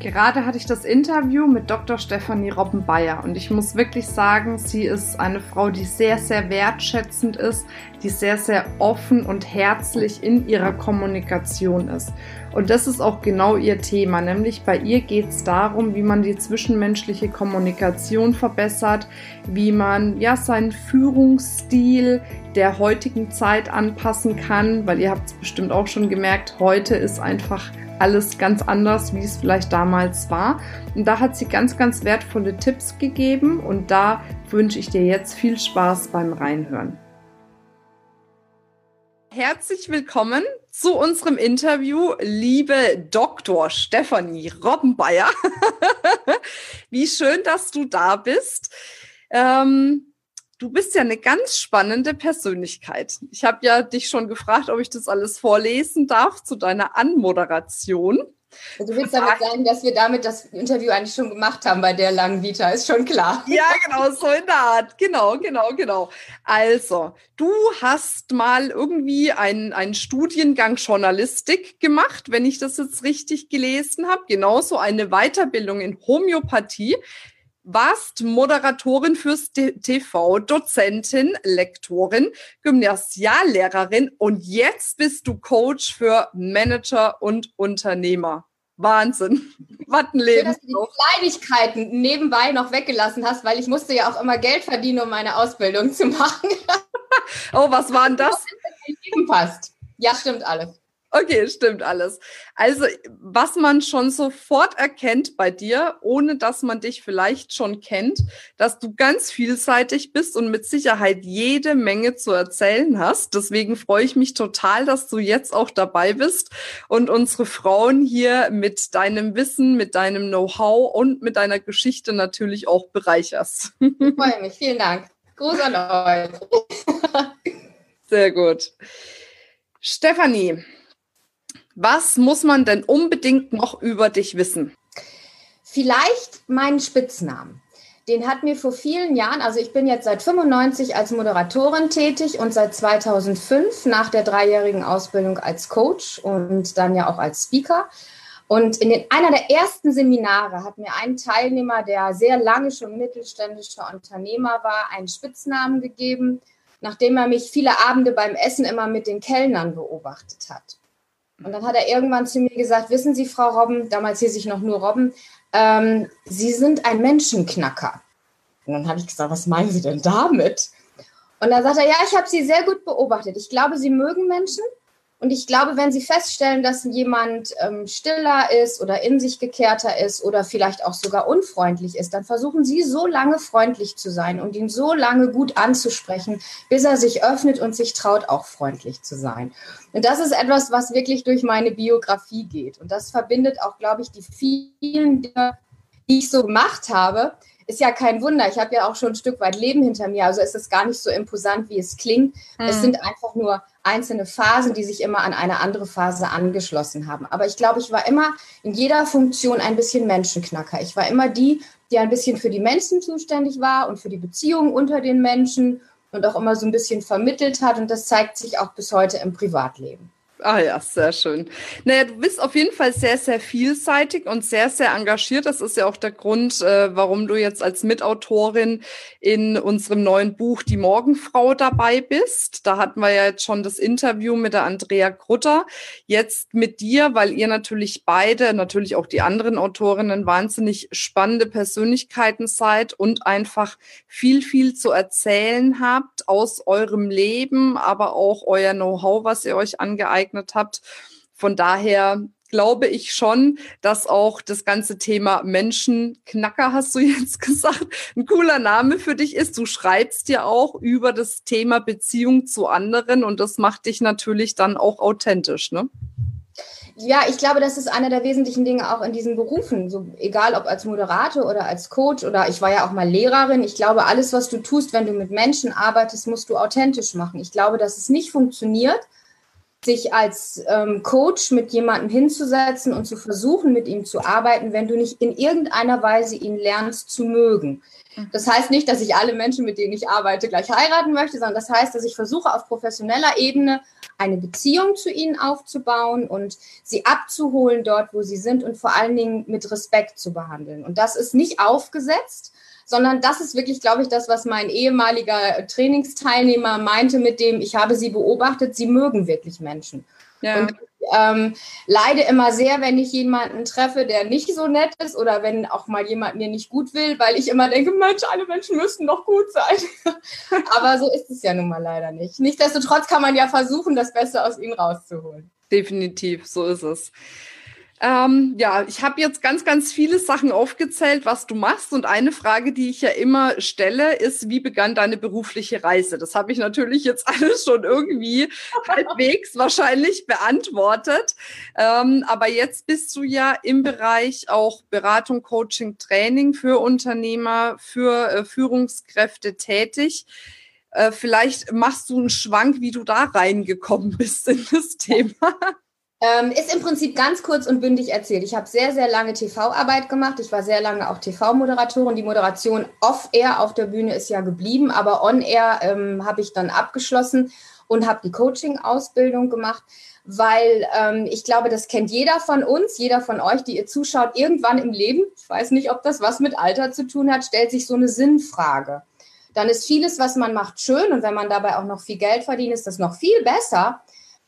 Gerade hatte ich das Interview mit Dr. Stefanie Robbenbayer und ich muss wirklich sagen, sie ist eine Frau, die sehr, sehr wertschätzend ist, die sehr, sehr offen und herzlich in ihrer Kommunikation ist. Und das ist auch genau ihr Thema, nämlich bei ihr geht es darum, wie man die zwischenmenschliche Kommunikation verbessert, wie man ja seinen Führungsstil der heutigen Zeit anpassen kann, weil ihr habt es bestimmt auch schon gemerkt, heute ist einfach alles ganz anders, wie es vielleicht damals war. Und da hat sie ganz, ganz wertvolle Tipps gegeben und da wünsche ich dir jetzt viel Spaß beim Reinhören. Herzlich willkommen zu unserem Interview, liebe Dr. Stefanie Robbenbayer. Wie schön, dass du da bist. Ähm, Du bist ja eine ganz spannende Persönlichkeit. Ich habe ja dich schon gefragt, ob ich das alles vorlesen darf zu deiner Anmoderation. Also du willst damit sagen, dass wir damit das Interview eigentlich schon gemacht haben bei der langen Vita, ist schon klar. Ja, genau, so in der Art. Genau, genau, genau. Also, du hast mal irgendwie einen, einen Studiengang Journalistik gemacht, wenn ich das jetzt richtig gelesen habe. Genauso eine Weiterbildung in Homöopathie warst Moderatorin fürs TV, Dozentin, Lektorin, Gymnasiallehrerin und jetzt bist du Coach für Manager und Unternehmer. Wahnsinn. Was ein Leben. Schön, dass du die Kleinigkeiten nebenbei noch weggelassen hast, weil ich musste ja auch immer Geld verdienen, um meine Ausbildung zu machen. oh, was war denn das? Passt. Ja, stimmt alles. Okay, stimmt alles. Also, was man schon sofort erkennt bei dir, ohne dass man dich vielleicht schon kennt, dass du ganz vielseitig bist und mit Sicherheit jede Menge zu erzählen hast. Deswegen freue ich mich total, dass du jetzt auch dabei bist und unsere Frauen hier mit deinem Wissen, mit deinem Know-how und mit deiner Geschichte natürlich auch bereicherst. Ich freue mich. Vielen Dank. Gruß an euch. Sehr gut. Stefanie, was muss man denn unbedingt noch über dich wissen? Vielleicht meinen Spitznamen. Den hat mir vor vielen Jahren, also ich bin jetzt seit 95 als Moderatorin tätig und seit 2005 nach der dreijährigen Ausbildung als Coach und dann ja auch als Speaker. Und in den, einer der ersten Seminare hat mir ein Teilnehmer, der sehr lange schon mittelständischer Unternehmer war, einen Spitznamen gegeben, nachdem er mich viele Abende beim Essen immer mit den Kellnern beobachtet hat. Und dann hat er irgendwann zu mir gesagt, wissen Sie, Frau Robben, damals hieß ich noch nur Robben, ähm, Sie sind ein Menschenknacker. Und dann habe ich gesagt, was meinen Sie denn damit? Und dann sagt er, ja, ich habe Sie sehr gut beobachtet. Ich glaube, Sie mögen Menschen und ich glaube, wenn Sie feststellen, dass jemand ähm, stiller ist oder in sich gekehrter ist oder vielleicht auch sogar unfreundlich ist, dann versuchen Sie so lange freundlich zu sein und ihn so lange gut anzusprechen, bis er sich öffnet und sich traut, auch freundlich zu sein. Und das ist etwas, was wirklich durch meine Biografie geht. Und das verbindet auch, glaube ich, die vielen Dinge, die ich so gemacht habe, ist ja kein Wunder. Ich habe ja auch schon ein Stück weit Leben hinter mir. Also ist es gar nicht so imposant, wie es klingt. Hm. Es sind einfach nur einzelne Phasen, die sich immer an eine andere Phase angeschlossen haben. Aber ich glaube, ich war immer in jeder Funktion ein bisschen Menschenknacker. Ich war immer die, die ein bisschen für die Menschen zuständig war und für die Beziehungen unter den Menschen und auch immer so ein bisschen vermittelt hat. Und das zeigt sich auch bis heute im Privatleben. Ah ja, sehr schön. Naja, du bist auf jeden Fall sehr, sehr vielseitig und sehr, sehr engagiert. Das ist ja auch der Grund, äh, warum du jetzt als Mitautorin in unserem neuen Buch Die Morgenfrau dabei bist. Da hatten wir ja jetzt schon das Interview mit der Andrea Grutter. Jetzt mit dir, weil ihr natürlich beide, natürlich auch die anderen Autorinnen, wahnsinnig spannende Persönlichkeiten seid und einfach viel, viel zu erzählen habt aus eurem Leben, aber auch euer Know-how, was ihr euch angeeignet angeeignet habt. Von daher glaube ich schon, dass auch das ganze Thema Menschenknacker, hast du jetzt gesagt, ein cooler Name für dich ist. Du schreibst ja auch über das Thema Beziehung zu anderen und das macht dich natürlich dann auch authentisch, ne? Ja, ich glaube, das ist einer der wesentlichen Dinge auch in diesen Berufen. So, egal ob als Moderator oder als Coach oder ich war ja auch mal Lehrerin. Ich glaube, alles, was du tust, wenn du mit Menschen arbeitest, musst du authentisch machen. Ich glaube, dass es nicht funktioniert, sich als ähm, Coach mit jemandem hinzusetzen und zu versuchen, mit ihm zu arbeiten, wenn du nicht in irgendeiner Weise ihn lernst zu mögen. Mhm. Das heißt nicht, dass ich alle Menschen, mit denen ich arbeite, gleich heiraten möchte, sondern das heißt, dass ich versuche, auf professioneller Ebene eine Beziehung zu ihnen aufzubauen und sie abzuholen dort, wo sie sind und vor allen Dingen mit Respekt zu behandeln. Und das ist nicht aufgesetzt, sondern das ist wirklich, glaube ich, das, was mein ehemaliger Trainingsteilnehmer meinte mit dem, ich habe sie beobachtet, sie mögen wirklich Menschen. Ja. Und ähm, leide immer sehr, wenn ich jemanden treffe, der nicht so nett ist oder wenn auch mal jemand mir nicht gut will, weil ich immer denke, Mensch, alle Menschen müssten doch gut sein. Aber so ist es ja nun mal leider nicht. Nichtsdestotrotz kann man ja versuchen, das Beste aus ihnen rauszuholen. Definitiv, so ist es. Ähm, ja, ich habe jetzt ganz, ganz viele Sachen aufgezählt, was du machst. Und eine Frage, die ich ja immer stelle, ist, wie begann deine berufliche Reise? Das habe ich natürlich jetzt alles schon irgendwie halbwegs wahrscheinlich beantwortet. Ähm, aber jetzt bist du ja im Bereich auch Beratung, Coaching, Training für Unternehmer, für äh, Führungskräfte tätig. Äh, vielleicht machst du einen Schwank, wie du da reingekommen bist in das Thema. Ähm, ist im Prinzip ganz kurz und bündig erzählt. Ich habe sehr, sehr lange TV-Arbeit gemacht. Ich war sehr lange auch TV-Moderatorin. Die Moderation off-air auf der Bühne ist ja geblieben, aber on-air ähm, habe ich dann abgeschlossen und habe die Coaching-Ausbildung gemacht, weil ähm, ich glaube, das kennt jeder von uns, jeder von euch, die ihr zuschaut, irgendwann im Leben, ich weiß nicht, ob das was mit Alter zu tun hat, stellt sich so eine Sinnfrage. Dann ist vieles, was man macht, schön und wenn man dabei auch noch viel Geld verdient, ist das noch viel besser.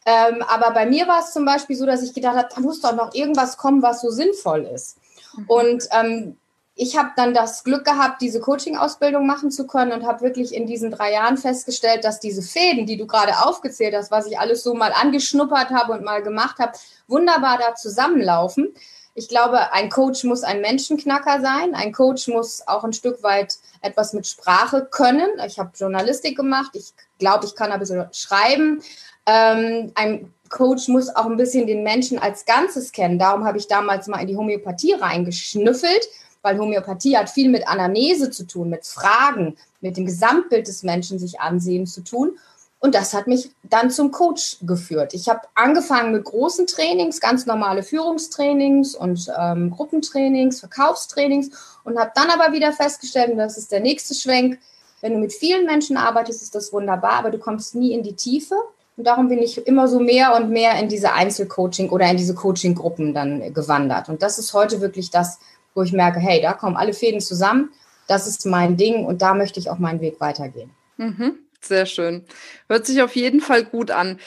Ähm, aber bei mir war es zum Beispiel so, dass ich gedacht habe, da muss doch noch irgendwas kommen, was so sinnvoll ist. Mhm. Und ähm, ich habe dann das Glück gehabt, diese Coaching-Ausbildung machen zu können und habe wirklich in diesen drei Jahren festgestellt, dass diese Fäden, die du gerade aufgezählt hast, was ich alles so mal angeschnuppert habe und mal gemacht habe, wunderbar da zusammenlaufen. Ich glaube, ein Coach muss ein Menschenknacker sein. Ein Coach muss auch ein Stück weit etwas mit Sprache können. Ich habe Journalistik gemacht. Ich glaube, ich kann ein bisschen schreiben. Ähm, ein Coach muss auch ein bisschen den Menschen als Ganzes kennen. Darum habe ich damals mal in die Homöopathie reingeschnüffelt, weil Homöopathie hat viel mit Anamnese zu tun, mit Fragen, mit dem Gesamtbild des Menschen sich ansehen zu tun. Und das hat mich dann zum Coach geführt. Ich habe angefangen mit großen Trainings, ganz normale Führungstrainings und ähm, Gruppentrainings, Verkaufstrainings und habe dann aber wieder festgestellt, und das ist der nächste Schwenk, wenn du mit vielen Menschen arbeitest, ist das wunderbar, aber du kommst nie in die Tiefe. Und darum bin ich immer so mehr und mehr in diese Einzelcoaching oder in diese Coaching-Gruppen dann gewandert. Und das ist heute wirklich das, wo ich merke, hey, da kommen alle Fäden zusammen. Das ist mein Ding und da möchte ich auch meinen Weg weitergehen. Mhm, sehr schön. Hört sich auf jeden Fall gut an.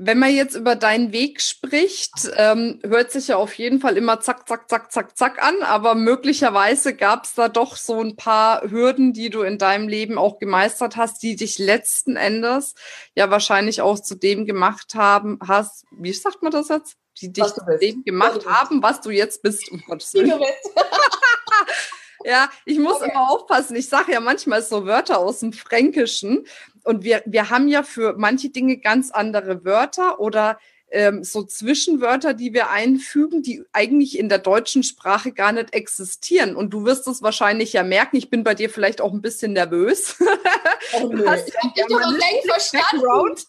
Wenn man jetzt über deinen Weg spricht, ähm, hört sich ja auf jeden Fall immer zack, zack, zack, zack, zack an, aber möglicherweise gab es da doch so ein paar Hürden, die du in deinem Leben auch gemeistert hast, die dich letzten Endes ja wahrscheinlich auch zu dem gemacht haben, hast, wie sagt man das jetzt? Die dich zu dem gemacht haben, was du jetzt bist, um Gottes Willen. Ja, ich muss okay. immer aufpassen. Ich sage ja manchmal so Wörter aus dem Fränkischen. Und wir, wir haben ja für manche Dinge ganz andere Wörter oder ähm, so Zwischenwörter, die wir einfügen, die eigentlich in der deutschen Sprache gar nicht existieren. Und du wirst es wahrscheinlich ja merken, ich bin bei dir vielleicht auch ein bisschen nervös. Oh, nö. Hast ich habe dich doch längst verstanden.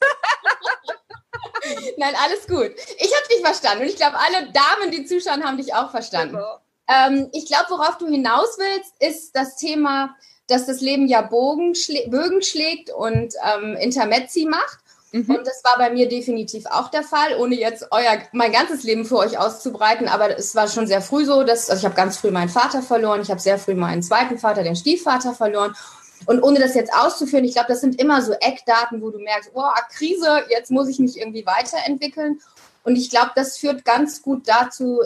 Nein, alles gut. Ich habe dich verstanden und ich glaube, alle Damen, die zuschauen, haben dich auch verstanden. Genau. Ähm, ich glaube, worauf du hinaus willst, ist das Thema, dass das Leben ja Bogen schlä Bögen schlägt und ähm, Intermezzi macht. Mhm. Und das war bei mir definitiv auch der Fall, ohne jetzt euer mein ganzes Leben für euch auszubreiten. Aber es war schon sehr früh so, dass also ich habe ganz früh meinen Vater verloren, ich habe sehr früh meinen zweiten Vater, den Stiefvater verloren. Und ohne das jetzt auszuführen, ich glaube, das sind immer so Eckdaten, wo du merkst, oh, Krise, jetzt muss ich mich irgendwie weiterentwickeln. Und ich glaube, das führt ganz gut dazu,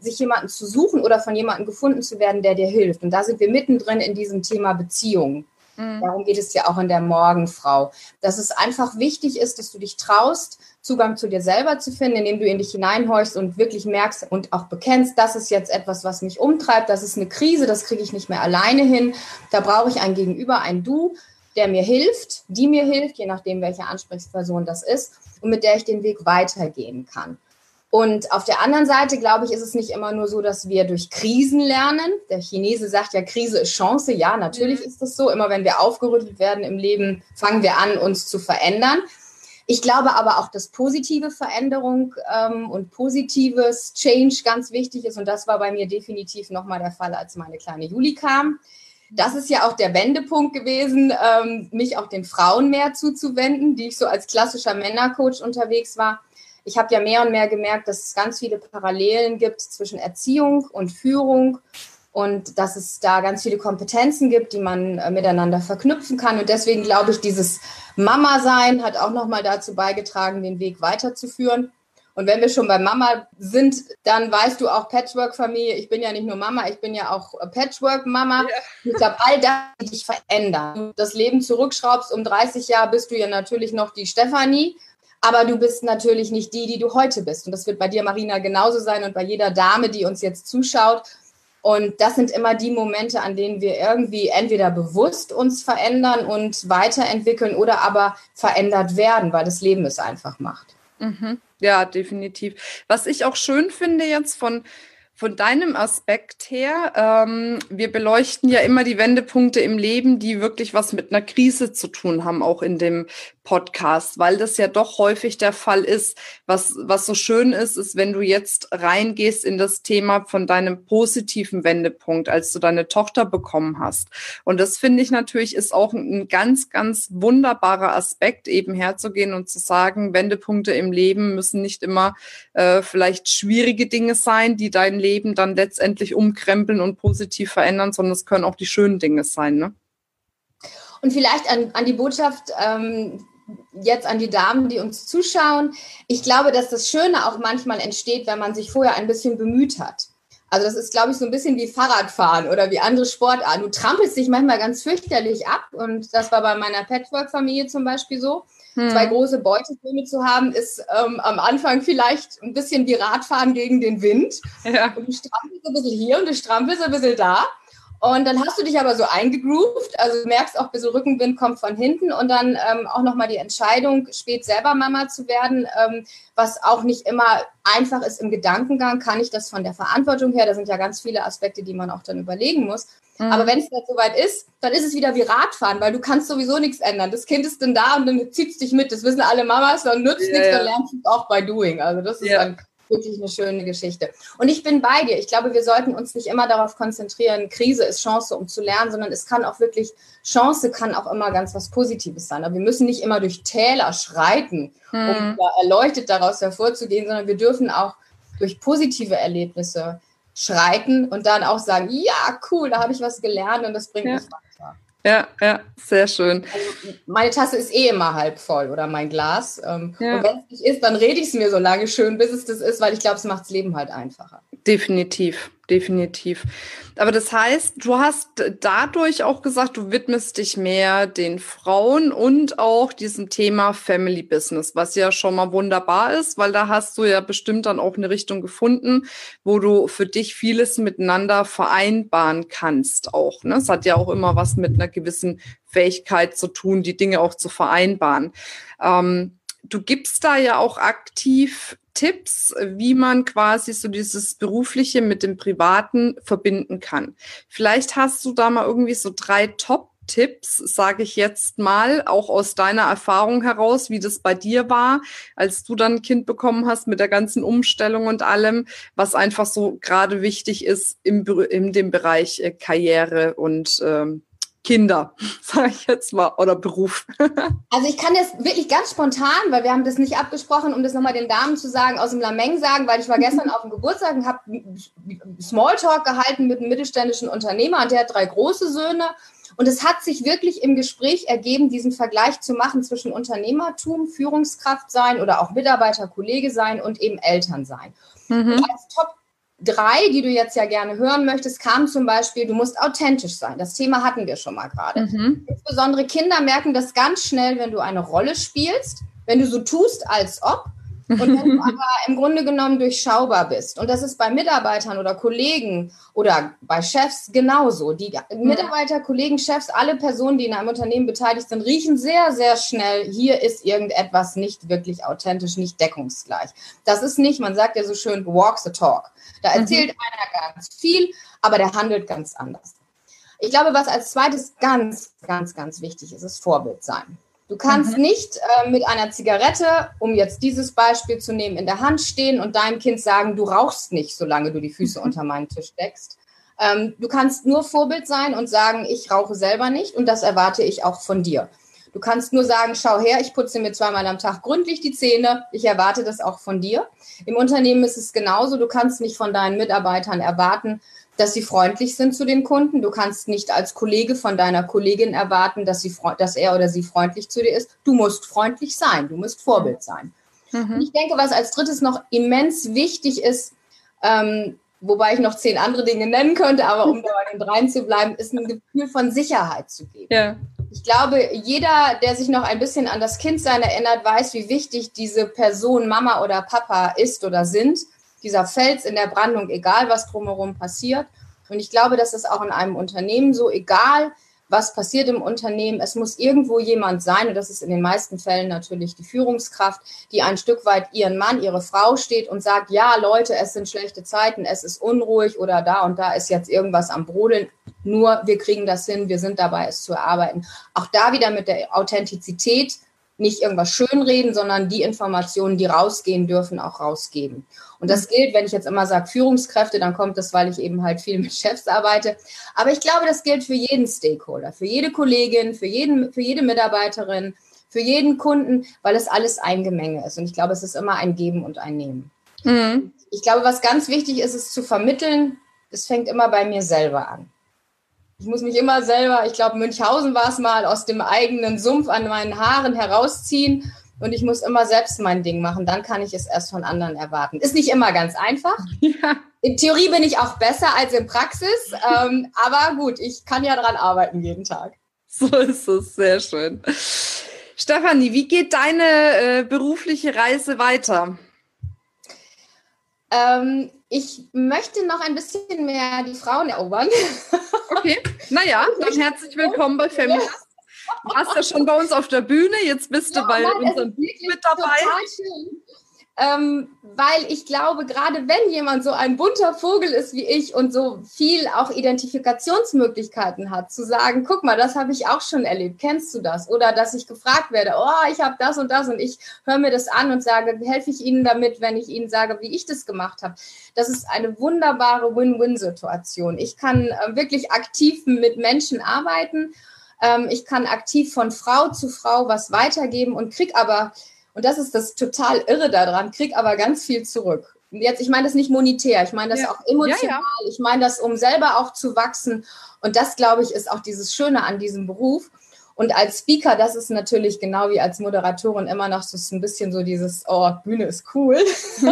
sich jemanden zu suchen oder von jemandem gefunden zu werden, der dir hilft. Und da sind wir mittendrin in diesem Thema Beziehung. Mhm. Darum geht es ja auch in der Morgenfrau. Dass es einfach wichtig ist, dass du dich traust, Zugang zu dir selber zu finden, indem du in dich hineinhorchst und wirklich merkst und auch bekennst, das ist jetzt etwas, was mich umtreibt, das ist eine Krise, das kriege ich nicht mehr alleine hin. Da brauche ich ein Gegenüber, ein Du, der mir hilft, die mir hilft, je nachdem, welche Ansprechperson das ist und mit der ich den Weg weitergehen kann. Und auf der anderen Seite, glaube ich, ist es nicht immer nur so, dass wir durch Krisen lernen. Der Chinese sagt ja, Krise ist Chance. Ja, natürlich mhm. ist das so. Immer wenn wir aufgerüttelt werden im Leben, fangen wir an, uns zu verändern. Ich glaube aber auch, dass positive Veränderung ähm, und positives Change ganz wichtig ist. Und das war bei mir definitiv nochmal der Fall, als meine kleine Juli kam. Das ist ja auch der Wendepunkt gewesen, ähm, mich auch den Frauen mehr zuzuwenden, die ich so als klassischer Männercoach unterwegs war. Ich habe ja mehr und mehr gemerkt, dass es ganz viele Parallelen gibt zwischen Erziehung und Führung und dass es da ganz viele Kompetenzen gibt, die man äh, miteinander verknüpfen kann. Und deswegen glaube ich, dieses Mama-Sein hat auch nochmal dazu beigetragen, den Weg weiterzuführen. Und wenn wir schon bei Mama sind, dann weißt du auch Patchwork-Familie. Ich bin ja nicht nur Mama, ich bin ja auch Patchwork-Mama. Ja. Ich glaube, all das wird dich verändern. Du das Leben zurückschraubst um 30 Jahre, bist du ja natürlich noch die Stefanie. Aber du bist natürlich nicht die, die du heute bist. Und das wird bei dir, Marina, genauso sein und bei jeder Dame, die uns jetzt zuschaut. Und das sind immer die Momente, an denen wir irgendwie entweder bewusst uns verändern und weiterentwickeln oder aber verändert werden, weil das Leben es einfach macht. Mhm. Ja, definitiv. Was ich auch schön finde jetzt von von deinem Aspekt her, ähm, wir beleuchten ja immer die Wendepunkte im Leben, die wirklich was mit einer Krise zu tun haben, auch in dem Podcast, weil das ja doch häufig der Fall ist. Was, was so schön ist, ist, wenn du jetzt reingehst in das Thema von deinem positiven Wendepunkt, als du deine Tochter bekommen hast. Und das finde ich natürlich ist auch ein ganz, ganz wunderbarer Aspekt, eben herzugehen und zu sagen, Wendepunkte im Leben müssen nicht immer äh, vielleicht schwierige Dinge sein, die dein Leben dann letztendlich umkrempeln und positiv verändern, sondern es können auch die schönen Dinge sein. Ne? Und vielleicht an, an die Botschaft ähm, jetzt an die Damen, die uns zuschauen. Ich glaube, dass das Schöne auch manchmal entsteht, wenn man sich vorher ein bisschen bemüht hat. Also das ist, glaube ich, so ein bisschen wie Fahrradfahren oder wie andere Sportarten. Du trampelst dich manchmal ganz fürchterlich ab und das war bei meiner Patchwork-Familie zum Beispiel so. Hm. Zwei große Beutebäume zu haben, ist ähm, am Anfang vielleicht ein bisschen wie Radfahren gegen den Wind. Ja. Und du strampelst ein bisschen hier und du strampelst ein bisschen da. Und dann hast du dich aber so eingegroovt, also du merkst auch, bisschen Rückenwind kommt von hinten und dann ähm, auch nochmal die Entscheidung, spät selber Mama zu werden, ähm, was auch nicht immer einfach ist im Gedankengang, kann ich das von der Verantwortung her, da sind ja ganz viele Aspekte, die man auch dann überlegen muss. Mhm. Aber wenn es dann soweit ist, dann ist es wieder wie Radfahren, weil du kannst sowieso nichts ändern. Das Kind ist dann da und dann zieht es dich mit. Das wissen alle Mamas, dann nützt yeah, nichts, dann lernst du es auch bei Doing. Also das ist yeah. dann wirklich eine schöne Geschichte. Und ich bin bei dir. Ich glaube, wir sollten uns nicht immer darauf konzentrieren, Krise ist Chance, um zu lernen, sondern es kann auch wirklich, Chance kann auch immer ganz was Positives sein. Aber wir müssen nicht immer durch Täler schreiten, hm. um erleuchtet daraus hervorzugehen, sondern wir dürfen auch durch positive Erlebnisse schreiten und dann auch sagen, ja, cool, da habe ich was gelernt und das bringt ja. mich weiter. Ja, ja, sehr schön. Also meine Tasse ist eh immer halb voll oder mein Glas. Ähm, ja. Und wenn es nicht ist, dann rede ich es mir so lange schön, bis es das ist, weil ich glaube, es macht das Leben halt einfacher. Definitiv, definitiv. Aber das heißt, du hast dadurch auch gesagt, du widmest dich mehr den Frauen und auch diesem Thema Family Business, was ja schon mal wunderbar ist, weil da hast du ja bestimmt dann auch eine Richtung gefunden, wo du für dich vieles miteinander vereinbaren kannst auch. Ne? Es hat ja auch immer was mit einer gewissen Fähigkeit zu tun, die Dinge auch zu vereinbaren. Ähm, du gibst da ja auch aktiv Tipps, wie man quasi so dieses Berufliche mit dem Privaten verbinden kann. Vielleicht hast du da mal irgendwie so drei Top Tipps, sage ich jetzt mal, auch aus deiner Erfahrung heraus, wie das bei dir war, als du dann ein Kind bekommen hast mit der ganzen Umstellung und allem, was einfach so gerade wichtig ist im, in dem Bereich äh, Karriere und ähm, Kinder, sage ich jetzt mal, oder Beruf? also ich kann das wirklich ganz spontan, weil wir haben das nicht abgesprochen, um das nochmal den Damen zu sagen, aus dem Lameng sagen, weil ich war gestern auf dem Geburtstag und habe Smalltalk gehalten mit einem mittelständischen Unternehmer und der hat drei große Söhne. Und es hat sich wirklich im Gespräch ergeben, diesen Vergleich zu machen zwischen Unternehmertum, Führungskraft sein oder auch Mitarbeiter, Kollege sein und eben Eltern sein. Mhm. als Top drei, die du jetzt ja gerne hören möchtest, kam zum Beispiel, du musst authentisch sein. Das Thema hatten wir schon mal gerade. Mhm. Insbesondere Kinder merken das ganz schnell, wenn du eine Rolle spielst, wenn du so tust, als ob. Und wenn du aber im Grunde genommen durchschaubar bist. Und das ist bei Mitarbeitern oder Kollegen oder bei Chefs genauso. Die Mitarbeiter, Kollegen, Chefs, alle Personen, die in einem Unternehmen beteiligt sind, riechen sehr, sehr schnell, hier ist irgendetwas nicht wirklich authentisch, nicht deckungsgleich. Das ist nicht, man sagt ja so schön, walk the talk. Da mhm. erzählt mhm. einer ganz viel, aber der handelt ganz anders. Ich glaube, was als zweites ganz, ganz, ganz wichtig ist, ist Vorbild sein. Du kannst mhm. nicht äh, mit einer Zigarette, um jetzt dieses Beispiel zu nehmen, in der Hand stehen und deinem Kind sagen, du rauchst nicht, solange du die Füße unter meinen Tisch deckst. Ähm, du kannst nur Vorbild sein und sagen, ich rauche selber nicht und das erwarte ich auch von dir. Du kannst nur sagen, schau her, ich putze mir zweimal am Tag gründlich die Zähne. Ich erwarte das auch von dir. Im Unternehmen ist es genauso. Du kannst nicht von deinen Mitarbeitern erwarten, dass sie freundlich sind zu den Kunden. Du kannst nicht als Kollege von deiner Kollegin erwarten, dass, sie, dass er oder sie freundlich zu dir ist. Du musst freundlich sein. Du musst Vorbild sein. Mhm. Und ich denke, was als drittes noch immens wichtig ist, ähm, wobei ich noch zehn andere Dinge nennen könnte, aber um da bei den dreien zu bleiben, ist ein Gefühl von Sicherheit zu geben. Ja. Ich glaube, jeder, der sich noch ein bisschen an das Kindsein erinnert, weiß, wie wichtig diese Person Mama oder Papa ist oder sind dieser Fels in der Brandung, egal was drumherum passiert. Und ich glaube, das ist auch in einem Unternehmen so, egal was passiert im Unternehmen, es muss irgendwo jemand sein, und das ist in den meisten Fällen natürlich die Führungskraft, die ein Stück weit ihren Mann, ihre Frau steht und sagt, ja, Leute, es sind schlechte Zeiten, es ist unruhig oder da und da ist jetzt irgendwas am Brodeln. Nur wir kriegen das hin, wir sind dabei, es zu erarbeiten. Auch da wieder mit der Authentizität nicht irgendwas schönreden, sondern die Informationen, die rausgehen dürfen, auch rausgeben. Und das gilt, wenn ich jetzt immer sage Führungskräfte, dann kommt das, weil ich eben halt viel mit Chefs arbeite. Aber ich glaube, das gilt für jeden Stakeholder, für jede Kollegin, für, jeden, für jede Mitarbeiterin, für jeden Kunden, weil es alles ein Gemenge ist. Und ich glaube, es ist immer ein Geben und ein Nehmen. Mhm. Ich glaube, was ganz wichtig ist, ist zu vermitteln, es fängt immer bei mir selber an. Ich muss mich immer selber, ich glaube, Münchhausen war es mal, aus dem eigenen Sumpf an meinen Haaren herausziehen. Und ich muss immer selbst mein Ding machen. Dann kann ich es erst von anderen erwarten. Ist nicht immer ganz einfach. Ja. In Theorie bin ich auch besser als in Praxis. Ähm, aber gut, ich kann ja dran arbeiten jeden Tag. So ist es. Sehr schön. Stefanie, wie geht deine äh, berufliche Reise weiter? Ähm, ich möchte noch ein bisschen mehr die Frauen erobern. Okay, naja, dann herzlich willkommen bei Feminist. Warst ja schon bei uns auf der Bühne, jetzt bist ja, du bei nein, unserem Buch mit dabei. Ähm, weil ich glaube, gerade wenn jemand so ein bunter Vogel ist wie ich und so viel auch Identifikationsmöglichkeiten hat, zu sagen, guck mal, das habe ich auch schon erlebt, kennst du das? Oder dass ich gefragt werde, oh, ich habe das und das und ich höre mir das an und sage, helfe ich Ihnen damit, wenn ich Ihnen sage, wie ich das gemacht habe. Das ist eine wunderbare Win-Win-Situation. Ich kann äh, wirklich aktiv mit Menschen arbeiten. Ähm, ich kann aktiv von Frau zu Frau was weitergeben und krieg aber und das ist das total irre daran, krieg aber ganz viel zurück. Jetzt, ich meine das nicht monetär, ich meine das ja. auch emotional, ja, ja. ich meine das, um selber auch zu wachsen. Und das, glaube ich, ist auch dieses Schöne an diesem Beruf. Und als Speaker, das ist natürlich genau wie als Moderatorin immer noch so ein bisschen so dieses, oh, Bühne ist cool.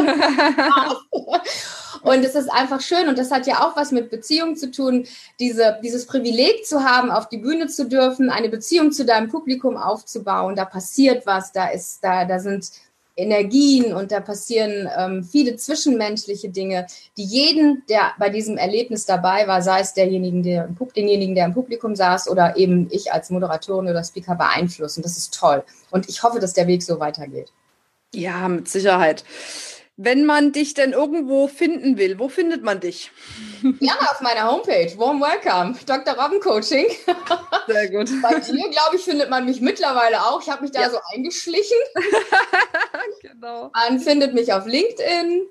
und es ist einfach schön und das hat ja auch was mit Beziehung zu tun, diese, dieses Privileg zu haben, auf die Bühne zu dürfen, eine Beziehung zu deinem Publikum aufzubauen. Da passiert was, da ist, da, da sind Energien und da passieren ähm, viele zwischenmenschliche Dinge, die jeden, der bei diesem Erlebnis dabei war, sei es derjenigen, der, denjenigen, der im Publikum saß oder eben ich als Moderatorin oder Speaker beeinflussen. Das ist toll. Und ich hoffe, dass der Weg so weitergeht. Ja, mit Sicherheit. Wenn man dich denn irgendwo finden will, wo findet man dich? Ja, auf meiner Homepage. Warm Welcome, Dr. Robben Coaching. Sehr gut. Bei dir, glaube ich, findet man mich mittlerweile auch. Ich habe mich da ja. so eingeschlichen. genau. Man findet mich auf LinkedIn.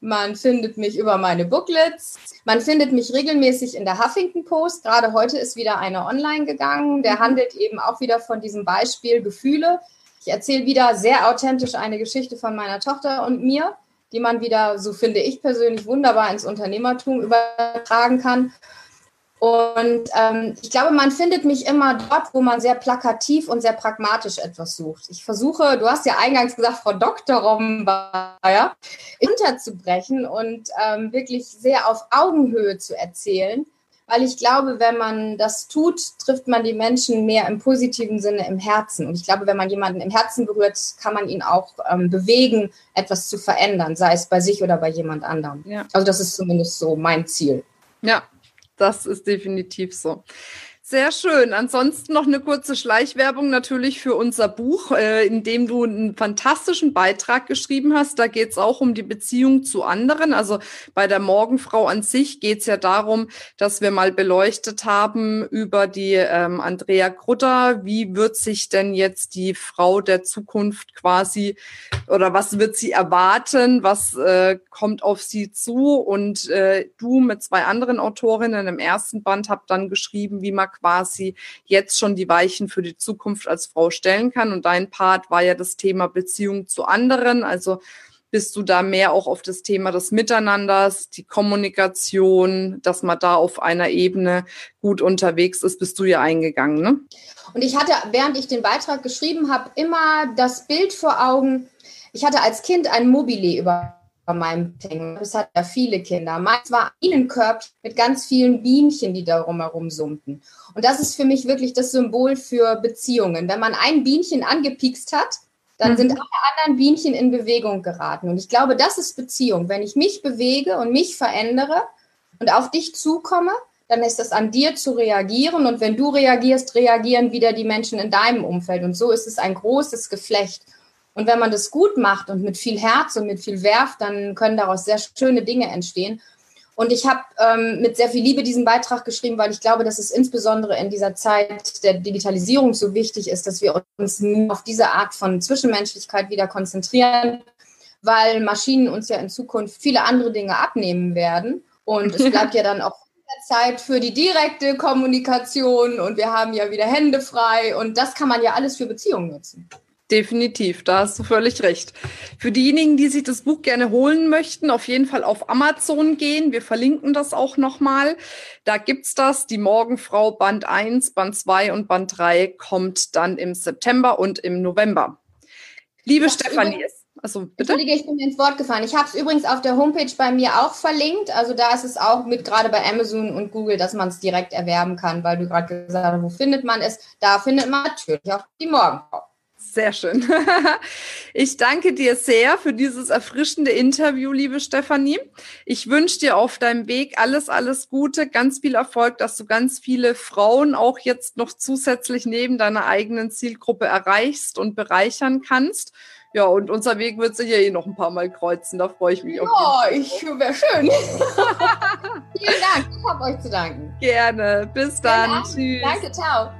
Man findet mich über meine Booklets. Man findet mich regelmäßig in der Huffington Post. Gerade heute ist wieder eine online gegangen. Der mhm. handelt eben auch wieder von diesem Beispiel Gefühle. Ich erzähle wieder sehr authentisch eine Geschichte von meiner Tochter und mir die man wieder, so finde ich persönlich, wunderbar ins Unternehmertum übertragen kann. Und ähm, ich glaube, man findet mich immer dort, wo man sehr plakativ und sehr pragmatisch etwas sucht. Ich versuche, du hast ja eingangs gesagt, Frau Dr. Robbenbayer, unterzubrechen und ähm, wirklich sehr auf Augenhöhe zu erzählen weil ich glaube, wenn man das tut, trifft man die Menschen mehr im positiven Sinne im Herzen. Und ich glaube, wenn man jemanden im Herzen berührt, kann man ihn auch ähm, bewegen, etwas zu verändern, sei es bei sich oder bei jemand anderem. Ja. Also das ist zumindest so mein Ziel. Ja, das ist definitiv so. Sehr schön. Ansonsten noch eine kurze Schleichwerbung natürlich für unser Buch, äh, in dem du einen fantastischen Beitrag geschrieben hast. Da geht es auch um die Beziehung zu anderen. Also bei der Morgenfrau an sich geht es ja darum, dass wir mal beleuchtet haben über die ähm, Andrea Grutter. Wie wird sich denn jetzt die Frau der Zukunft quasi oder was wird sie erwarten? Was äh, kommt auf sie zu? Und äh, du mit zwei anderen Autorinnen im ersten Band habt dann geschrieben, wie man quasi jetzt schon die Weichen für die Zukunft als Frau stellen kann. Und dein Part war ja das Thema Beziehung zu anderen. Also bist du da mehr auch auf das Thema des Miteinanders, die Kommunikation, dass man da auf einer Ebene gut unterwegs ist, bist du ja eingegangen, ne? Und ich hatte, während ich den Beitrag geschrieben habe, immer das Bild vor Augen. Ich hatte als Kind ein Mobile über meinem Thema. Das hat ja viele Kinder. Meins war ein Körbchen mit ganz vielen Bienchen, die da rumherum summten. Und das ist für mich wirklich das Symbol für Beziehungen. Wenn man ein Bienchen angepikst hat, dann mhm. sind alle anderen Bienchen in Bewegung geraten. Und ich glaube, das ist Beziehung. Wenn ich mich bewege und mich verändere und auf dich zukomme, dann ist es an dir zu reagieren. Und wenn du reagierst, reagieren wieder die Menschen in deinem Umfeld. Und so ist es ein großes Geflecht. Und wenn man das gut macht und mit viel Herz und mit viel Werf, dann können daraus sehr schöne Dinge entstehen. Und ich habe ähm, mit sehr viel Liebe diesen Beitrag geschrieben, weil ich glaube, dass es insbesondere in dieser Zeit der Digitalisierung so wichtig ist, dass wir uns auf diese Art von Zwischenmenschlichkeit wieder konzentrieren, weil Maschinen uns ja in Zukunft viele andere Dinge abnehmen werden. Und es bleibt ja dann auch Zeit für die direkte Kommunikation und wir haben ja wieder Hände frei und das kann man ja alles für Beziehungen nutzen. Definitiv, da hast du völlig recht. Für diejenigen, die sich das Buch gerne holen möchten, auf jeden Fall auf Amazon gehen. Wir verlinken das auch nochmal. Da gibt's das. Die Morgenfrau Band 1, Band 2 und Band 3 kommt dann im September und im November. Liebe Stefanie, also bitte. Entschuldige, ich bin ins Wort gefallen. Ich habe es übrigens auf der Homepage bei mir auch verlinkt. Also da ist es auch mit gerade bei Amazon und Google, dass man es direkt erwerben kann, weil du gerade gesagt hast, wo findet man es? Da findet man natürlich auch die Morgenfrau. Sehr schön. Ich danke dir sehr für dieses erfrischende Interview, liebe Stefanie. Ich wünsche dir auf deinem Weg alles, alles Gute, ganz viel Erfolg, dass du ganz viele Frauen auch jetzt noch zusätzlich neben deiner eigenen Zielgruppe erreichst und bereichern kannst. Ja, und unser Weg wird sich ja eh noch ein paar Mal kreuzen. Da freue ich mich auf. Ja, ich wäre schön. Vielen Dank. Ich habe euch zu danken. Gerne. Bis dann. Tschüss. Danke, ciao.